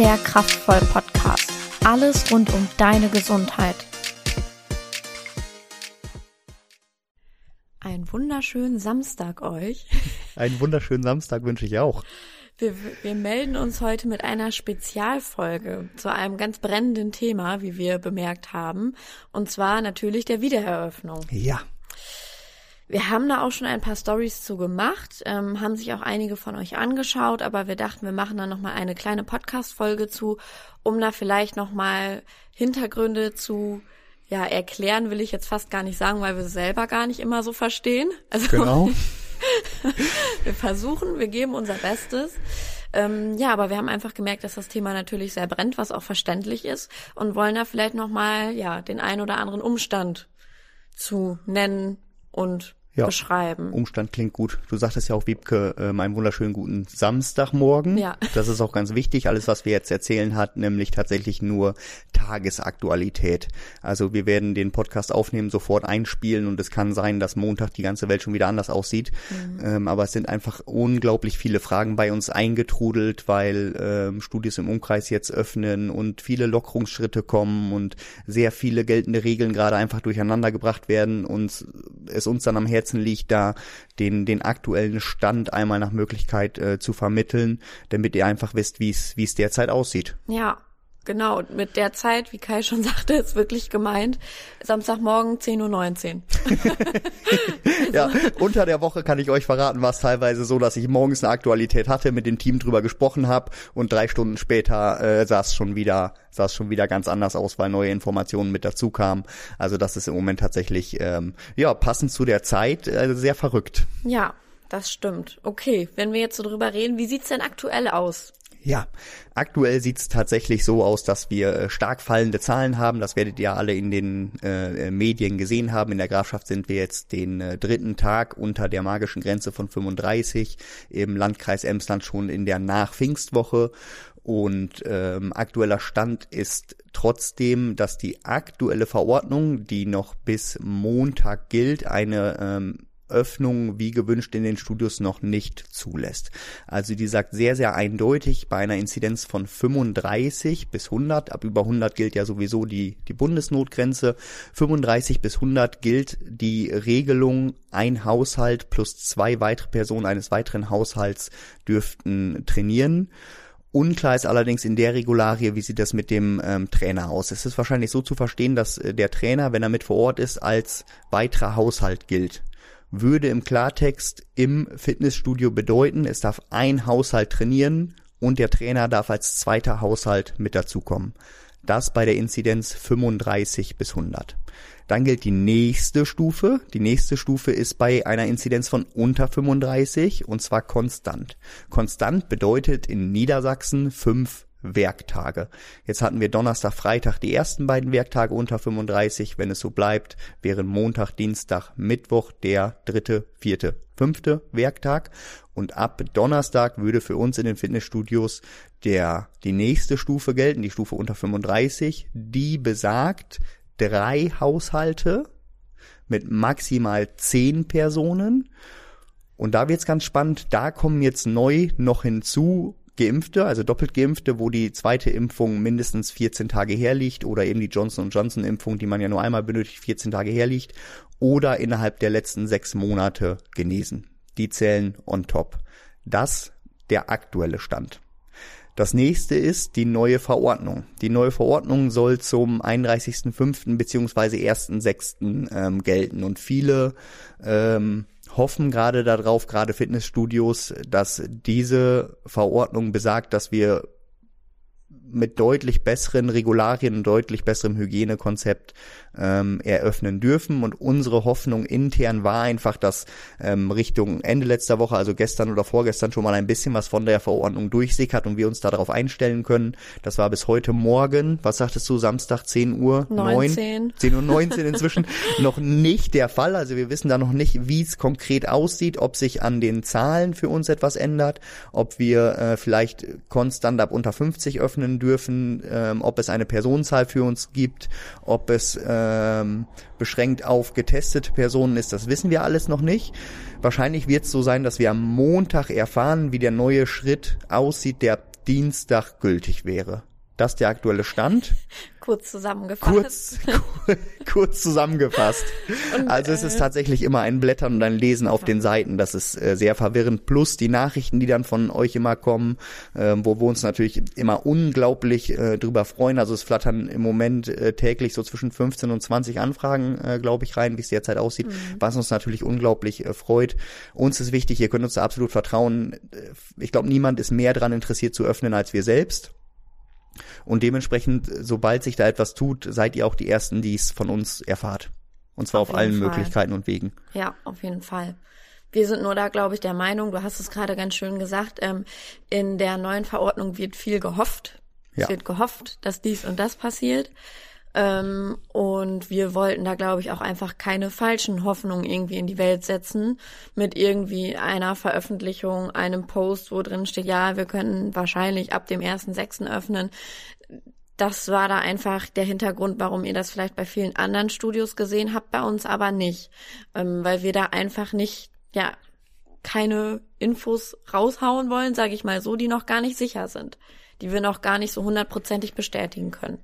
der Kraftvoll Podcast. Alles rund um deine Gesundheit. Einen wunderschönen Samstag euch. Einen wunderschönen Samstag wünsche ich auch. Wir, wir melden uns heute mit einer Spezialfolge zu einem ganz brennenden Thema, wie wir bemerkt haben. Und zwar natürlich der Wiedereröffnung. Ja. Wir haben da auch schon ein paar Stories zu gemacht, ähm, haben sich auch einige von euch angeschaut, aber wir dachten, wir machen da nochmal eine kleine Podcast-Folge zu, um da vielleicht nochmal Hintergründe zu ja, erklären will ich jetzt fast gar nicht sagen, weil wir es selber gar nicht immer so verstehen. Also genau. wir versuchen, wir geben unser Bestes. Ähm, ja, aber wir haben einfach gemerkt, dass das Thema natürlich sehr brennt, was auch verständlich ist und wollen da vielleicht nochmal, ja, den ein oder anderen Umstand zu nennen und ja, beschreiben. Umstand klingt gut. Du sagtest ja auch, Wiebke, äh, einen wunderschönen guten Samstagmorgen. Ja. Das ist auch ganz wichtig. Alles, was wir jetzt erzählen, hat nämlich tatsächlich nur Tagesaktualität. Also wir werden den Podcast aufnehmen, sofort einspielen und es kann sein, dass Montag die ganze Welt schon wieder anders aussieht. Mhm. Ähm, aber es sind einfach unglaublich viele Fragen bei uns eingetrudelt, weil ähm, Studios im Umkreis jetzt öffnen und viele Lockerungsschritte kommen und sehr viele geltende Regeln gerade einfach durcheinander gebracht werden und es uns dann am Herzen liegt, da den, den aktuellen Stand einmal nach Möglichkeit äh, zu vermitteln, damit ihr einfach wisst, wie es wie es derzeit aussieht. Ja, Genau, mit der Zeit, wie Kai schon sagte, ist wirklich gemeint. Samstagmorgen 10.19 Uhr. ja, unter der Woche kann ich euch verraten, war es teilweise so, dass ich morgens eine Aktualität hatte, mit dem Team drüber gesprochen habe und drei Stunden später äh, sah es schon wieder, sah es schon wieder ganz anders aus, weil neue Informationen mit dazu kamen. Also das ist im Moment tatsächlich ähm, ja passend zu der Zeit äh, sehr verrückt. Ja, das stimmt. Okay, wenn wir jetzt so drüber reden, wie sieht's denn aktuell aus? Ja, aktuell sieht es tatsächlich so aus, dass wir äh, stark fallende Zahlen haben. Das werdet ihr alle in den äh, äh, Medien gesehen haben. In der Grafschaft sind wir jetzt den äh, dritten Tag unter der magischen Grenze von 35, im Landkreis Emsland schon in der Nach-Pfingstwoche. Und ähm, aktueller Stand ist trotzdem, dass die aktuelle Verordnung, die noch bis Montag gilt, eine ähm, Öffnung wie gewünscht in den Studios noch nicht zulässt. Also die sagt sehr, sehr eindeutig bei einer Inzidenz von 35 bis 100, ab über 100 gilt ja sowieso die, die Bundesnotgrenze, 35 bis 100 gilt die Regelung, ein Haushalt plus zwei weitere Personen eines weiteren Haushalts dürften trainieren. Unklar ist allerdings in der Regularie, wie sieht das mit dem ähm, Trainer aus. Es ist wahrscheinlich so zu verstehen, dass äh, der Trainer, wenn er mit vor Ort ist, als weiterer Haushalt gilt würde im Klartext im Fitnessstudio bedeuten, es darf ein Haushalt trainieren und der Trainer darf als zweiter Haushalt mit dazukommen. Das bei der Inzidenz 35 bis 100. Dann gilt die nächste Stufe. Die nächste Stufe ist bei einer Inzidenz von unter 35 und zwar konstant. Konstant bedeutet in Niedersachsen fünf Werktage. Jetzt hatten wir Donnerstag, Freitag die ersten beiden Werktage unter 35. Wenn es so bleibt, wären Montag, Dienstag, Mittwoch der dritte, vierte, fünfte Werktag. Und ab Donnerstag würde für uns in den Fitnessstudios der, die nächste Stufe gelten, die Stufe unter 35. Die besagt drei Haushalte mit maximal zehn Personen. Und da wird's ganz spannend. Da kommen jetzt neu noch hinzu Geimpfte, also doppelt Geimpfte, wo die zweite Impfung mindestens 14 Tage herliegt oder eben die Johnson Johnson Impfung, die man ja nur einmal benötigt, 14 Tage herliegt oder innerhalb der letzten sechs Monate genesen. Die zählen on top. Das der aktuelle Stand. Das nächste ist die neue Verordnung. Die neue Verordnung soll zum 31.05. beziehungsweise 1.06. Ähm, gelten und viele ähm, hoffen gerade darauf, gerade Fitnessstudios, dass diese Verordnung besagt, dass wir mit deutlich besseren Regularien und deutlich besserem Hygienekonzept ähm, eröffnen dürfen. Und unsere Hoffnung intern war einfach, dass ähm, Richtung Ende letzter Woche, also gestern oder vorgestern schon mal ein bisschen was von der Verordnung durchsickert und wir uns darauf einstellen können. Das war bis heute Morgen, was sagtest du, Samstag 10 Uhr? 19. 9, 10 Uhr 19 inzwischen noch nicht der Fall. Also wir wissen da noch nicht, wie es konkret aussieht, ob sich an den Zahlen für uns etwas ändert, ob wir äh, vielleicht konstant ab unter 50 öffnen dürfen, ähm, ob es eine Personenzahl für uns gibt, ob es äh, ähm, beschränkt auf getestete Personen ist, das wissen wir alles noch nicht. Wahrscheinlich wird es so sein, dass wir am Montag erfahren, wie der neue Schritt aussieht, der Dienstag gültig wäre. Das ist der aktuelle Stand. Kurz zusammengefasst. Kurz, kurz zusammengefasst. Und, also es ist äh, tatsächlich immer ein Blättern und ein Lesen auf den Seiten. Das ist äh, sehr verwirrend. Plus die Nachrichten, die dann von euch immer kommen, äh, wo wir uns natürlich immer unglaublich äh, drüber freuen. Also es flattern im Moment äh, täglich so zwischen 15 und 20 Anfragen, äh, glaube ich, rein, wie es derzeit aussieht, mhm. was uns natürlich unglaublich freut. Uns ist wichtig, ihr könnt uns da absolut vertrauen. Ich glaube, niemand ist mehr daran interessiert zu öffnen als wir selbst. Und dementsprechend, sobald sich da etwas tut, seid ihr auch die Ersten, die es von uns erfahrt. Und zwar auf, auf allen Fall. Möglichkeiten und Wegen. Ja, auf jeden Fall. Wir sind nur da, glaube ich, der Meinung, du hast es gerade ganz schön gesagt, ähm, in der neuen Verordnung wird viel gehofft. Ja. Es wird gehofft, dass dies und das passiert. Ähm, und wir wollten da, glaube ich, auch einfach keine falschen Hoffnungen irgendwie in die Welt setzen mit irgendwie einer Veröffentlichung, einem Post, wo drin steht, ja, wir können wahrscheinlich ab dem ersten sechsten öffnen. Das war da einfach der Hintergrund, warum ihr das vielleicht bei vielen anderen Studios gesehen habt, bei uns aber nicht, ähm, weil wir da einfach nicht, ja, keine Infos raushauen wollen, sage ich mal so, die noch gar nicht sicher sind, die wir noch gar nicht so hundertprozentig bestätigen können.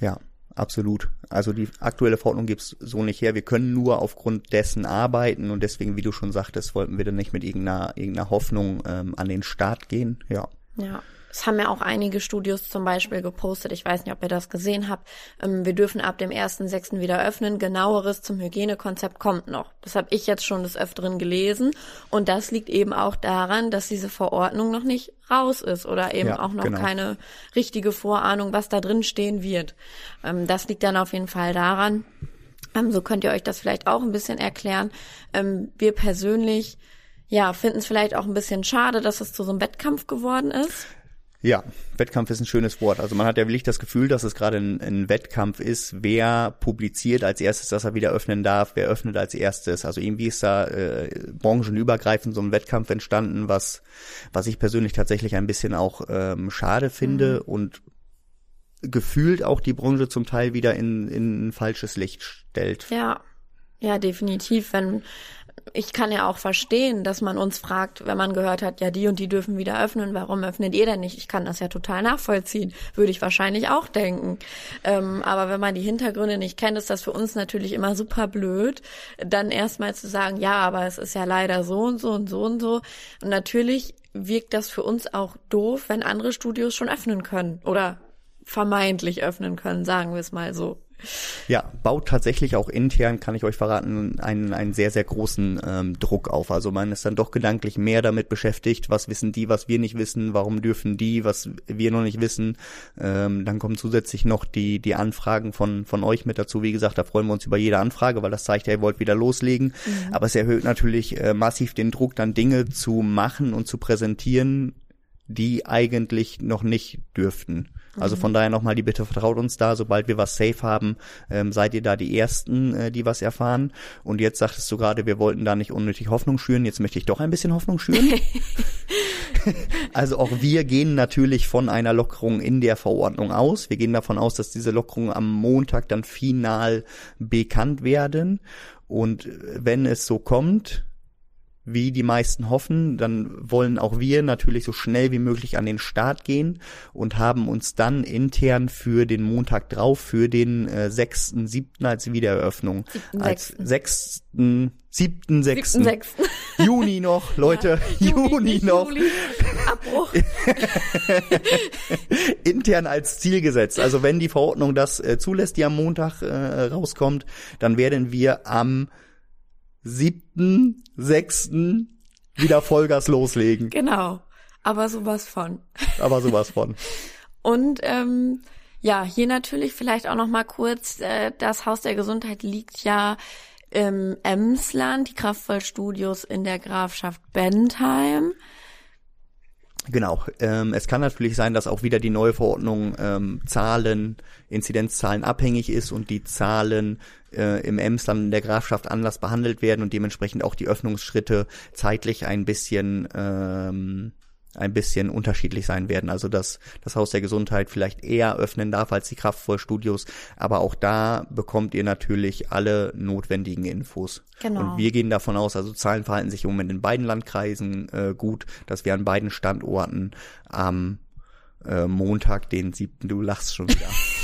Ja, Absolut. Also die aktuelle Verordnung gibt's so nicht her. Wir können nur aufgrund dessen arbeiten und deswegen, wie du schon sagtest, wollten wir dann nicht mit irgendeiner, irgendeiner Hoffnung ähm, an den Start gehen. Ja. Ja. Es haben ja auch einige Studios zum Beispiel gepostet, ich weiß nicht, ob ihr das gesehen habt, ähm, wir dürfen ab dem 1.6. wieder öffnen, genaueres zum Hygienekonzept kommt noch. Das habe ich jetzt schon des Öfteren gelesen und das liegt eben auch daran, dass diese Verordnung noch nicht raus ist oder eben ja, auch noch genau. keine richtige Vorahnung, was da drin stehen wird. Ähm, das liegt dann auf jeden Fall daran. Ähm, so könnt ihr euch das vielleicht auch ein bisschen erklären. wir persönlich ja, finden es vielleicht auch ein bisschen schade, dass es zu so einem Wettkampf geworden ist. Ja, Wettkampf ist ein schönes Wort. Also man hat ja wirklich das Gefühl, dass es gerade ein, ein, Wettkampf ist, wer publiziert als erstes, dass er wieder öffnen darf, wer öffnet als erstes. Also irgendwie ist da äh, branchenübergreifend so ein Wettkampf entstanden, was, was ich persönlich tatsächlich ein bisschen auch ähm, schade finde mhm. und gefühlt auch die Branche zum Teil wieder in, in ein falsches Licht stellt. Ja, ja, definitiv. Wenn ich kann ja auch verstehen, dass man uns fragt, wenn man gehört hat, ja, die und die dürfen wieder öffnen, warum öffnet ihr denn nicht? Ich kann das ja total nachvollziehen, würde ich wahrscheinlich auch denken. Ähm, aber wenn man die Hintergründe nicht kennt, ist das für uns natürlich immer super blöd, dann erstmal zu sagen, ja, aber es ist ja leider so und so und so und so. Und natürlich wirkt das für uns auch doof, wenn andere Studios schon öffnen können oder vermeintlich öffnen können, sagen wir es mal so. Ja, baut tatsächlich auch intern, kann ich euch verraten, einen, einen sehr, sehr großen ähm, Druck auf. Also man ist dann doch gedanklich mehr damit beschäftigt, was wissen die, was wir nicht wissen, warum dürfen die, was wir noch nicht wissen. Ähm, dann kommen zusätzlich noch die, die Anfragen von, von euch mit dazu. Wie gesagt, da freuen wir uns über jede Anfrage, weil das zeigt ja, ihr wollt wieder loslegen. Mhm. Aber es erhöht natürlich äh, massiv den Druck, dann Dinge zu machen und zu präsentieren, die eigentlich noch nicht dürften. Also von daher nochmal die Bitte, vertraut uns da, sobald wir was safe haben, ähm, seid ihr da die Ersten, äh, die was erfahren. Und jetzt sagtest du gerade, wir wollten da nicht unnötig Hoffnung schüren, jetzt möchte ich doch ein bisschen Hoffnung schüren. also auch wir gehen natürlich von einer Lockerung in der Verordnung aus. Wir gehen davon aus, dass diese Lockerungen am Montag dann final bekannt werden. Und wenn es so kommt, wie die meisten hoffen, dann wollen auch wir natürlich so schnell wie möglich an den Start gehen und haben uns dann intern für den Montag drauf, für den äh, 6., 7. als Wiedereröffnung, 7. als 6., 7., 6. 7. 6. Juni noch, Leute, ja, Juni, Juni noch. Juli. Abbruch. intern als Ziel gesetzt. Also wenn die Verordnung das äh, zulässt, die am Montag äh, rauskommt, dann werden wir am siebten, sechsten wieder Vollgas loslegen. Genau. Aber sowas von. Aber sowas von. Und ähm, ja, hier natürlich vielleicht auch noch mal kurz, äh, das Haus der Gesundheit liegt ja im Emsland, die Kraftvollstudios in der Grafschaft Bentheim. Genau. Ähm, es kann natürlich sein, dass auch wieder die neue Verordnung ähm, Zahlen, Inzidenzzahlen abhängig ist und die Zahlen äh, im Emsland in der Grafschaft anders behandelt werden und dementsprechend auch die Öffnungsschritte zeitlich ein bisschen ähm, ein bisschen unterschiedlich sein werden. Also dass das Haus der Gesundheit vielleicht eher öffnen darf als die Kraftvollstudios. Aber auch da bekommt ihr natürlich alle notwendigen Infos. Genau. Und wir gehen davon aus, also Zahlen verhalten sich im Moment in beiden Landkreisen äh, gut, dass wir an beiden Standorten am äh, Montag, den siebten, du lachst schon wieder.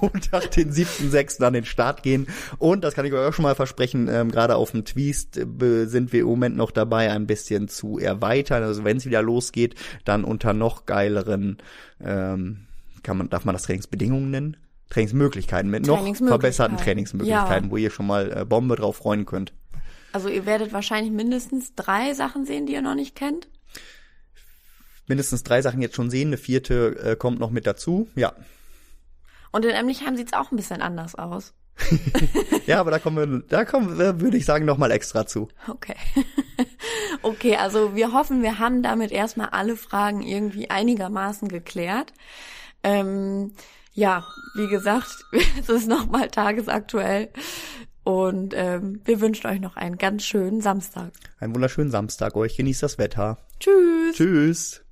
Montag, den siebten, sechsten an den Start gehen. Und das kann ich euch auch schon mal versprechen, ähm, gerade auf dem Twist äh, sind wir im Moment noch dabei, ein bisschen zu erweitern. Also wenn es wieder losgeht, dann unter noch geileren, ähm, kann man, darf man das Trainingsbedingungen nennen? Trainingsmöglichkeiten mit noch verbesserten Trainingsmöglichkeiten, ja. wo ihr schon mal äh, Bombe drauf freuen könnt. Also ihr werdet wahrscheinlich mindestens drei Sachen sehen, die ihr noch nicht kennt. Mindestens drei Sachen jetzt schon sehen, eine vierte äh, kommt noch mit dazu, ja. Und in Emlichheim sieht's auch ein bisschen anders aus. ja, aber da kommen wir, da kommen wir, würde ich sagen, nochmal extra zu. Okay. okay, also wir hoffen, wir haben damit erstmal alle Fragen irgendwie einigermaßen geklärt. Ähm, ja, wie gesagt, es ist nochmal tagesaktuell. Und ähm, wir wünschen euch noch einen ganz schönen Samstag. Einen wunderschönen Samstag euch. Genießt das Wetter. Tschüss. Tschüss.